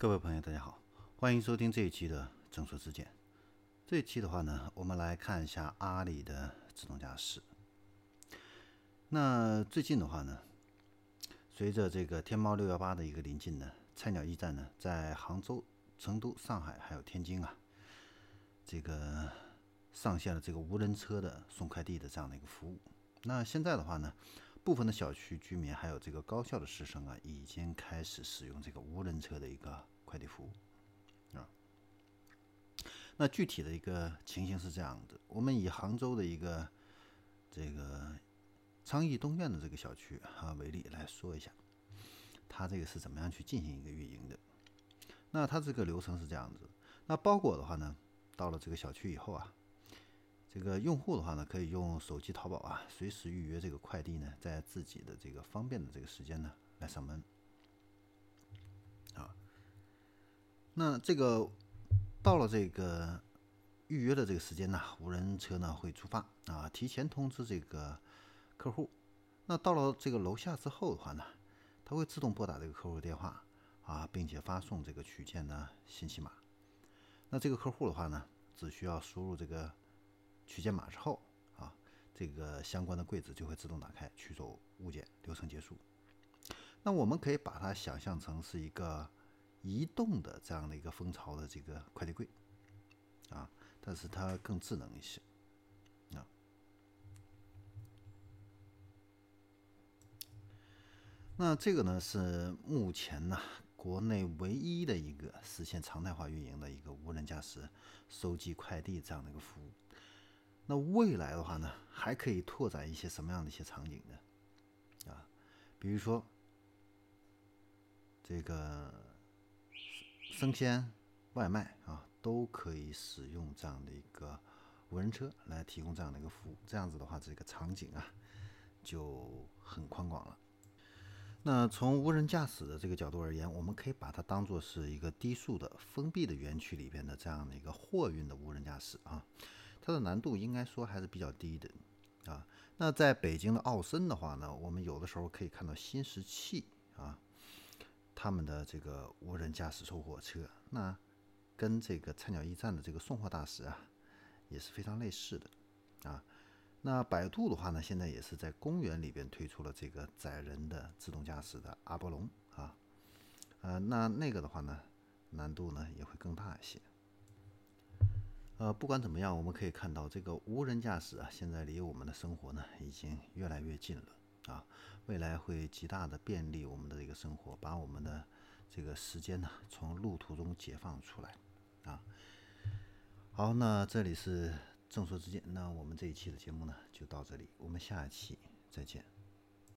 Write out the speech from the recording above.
各位朋友，大家好，欢迎收听这一期的正说之见。这一期的话呢，我们来看一下阿里的自动驾驶。那最近的话呢，随着这个天猫六幺八的一个临近呢，菜鸟驿站呢，在杭州、成都、上海还有天津啊，这个上线了这个无人车的送快递的这样的一个服务。那现在的话呢，部分的小区居民还有这个高校的师生啊，已经开始使用这个无人车的一个快递服务啊。那具体的一个情形是这样的，我们以杭州的一个这个昌邑东苑的这个小区啊为例来说一下，它这个是怎么样去进行一个运营的？那它这个流程是这样子，那包裹的话呢，到了这个小区以后啊。这个用户的话呢，可以用手机淘宝啊，随时预约这个快递呢，在自己的这个方便的这个时间呢来上门。啊，那这个到了这个预约的这个时间呢，无人车呢会出发啊，提前通知这个客户。那到了这个楼下之后的话呢，它会自动拨打这个客户电话啊，并且发送这个取件的信息码。那这个客户的话呢，只需要输入这个。取件码之后啊，这个相关的柜子就会自动打开，取走物件，流程结束。那我们可以把它想象成是一个移动的这样的一个蜂巢的这个快递柜啊，但是它更智能一些啊。那这个呢是目前呢国内唯一的一个实现常态化运营的一个无人驾驶收寄快递这样的一个服务。那未来的话呢，还可以拓展一些什么样的一些场景呢？啊，比如说这个生鲜外卖啊，都可以使用这样的一个无人车来提供这样的一个服务。这样子的话，这个场景啊就很宽广了。那从无人驾驶的这个角度而言，我们可以把它当做是一个低速的封闭的园区里边的这样的一个货运的无人驾驶啊。它的难度应该说还是比较低的啊。那在北京的奥森的话呢，我们有的时候可以看到新石器啊，他们的这个无人驾驶收货车，那跟这个菜鸟驿站的这个送货大使啊，也是非常类似的啊。那百度的话呢，现在也是在公园里边推出了这个载人的自动驾驶的阿波龙啊，呃，那那个的话呢，难度呢也会更大一些。呃，不管怎么样，我们可以看到这个无人驾驶啊，现在离我们的生活呢已经越来越近了啊。未来会极大的便利我们的这个生活，把我们的这个时间呢从路途中解放出来啊。好，那这里是正说之间，那我们这一期的节目呢就到这里，我们下一期再见。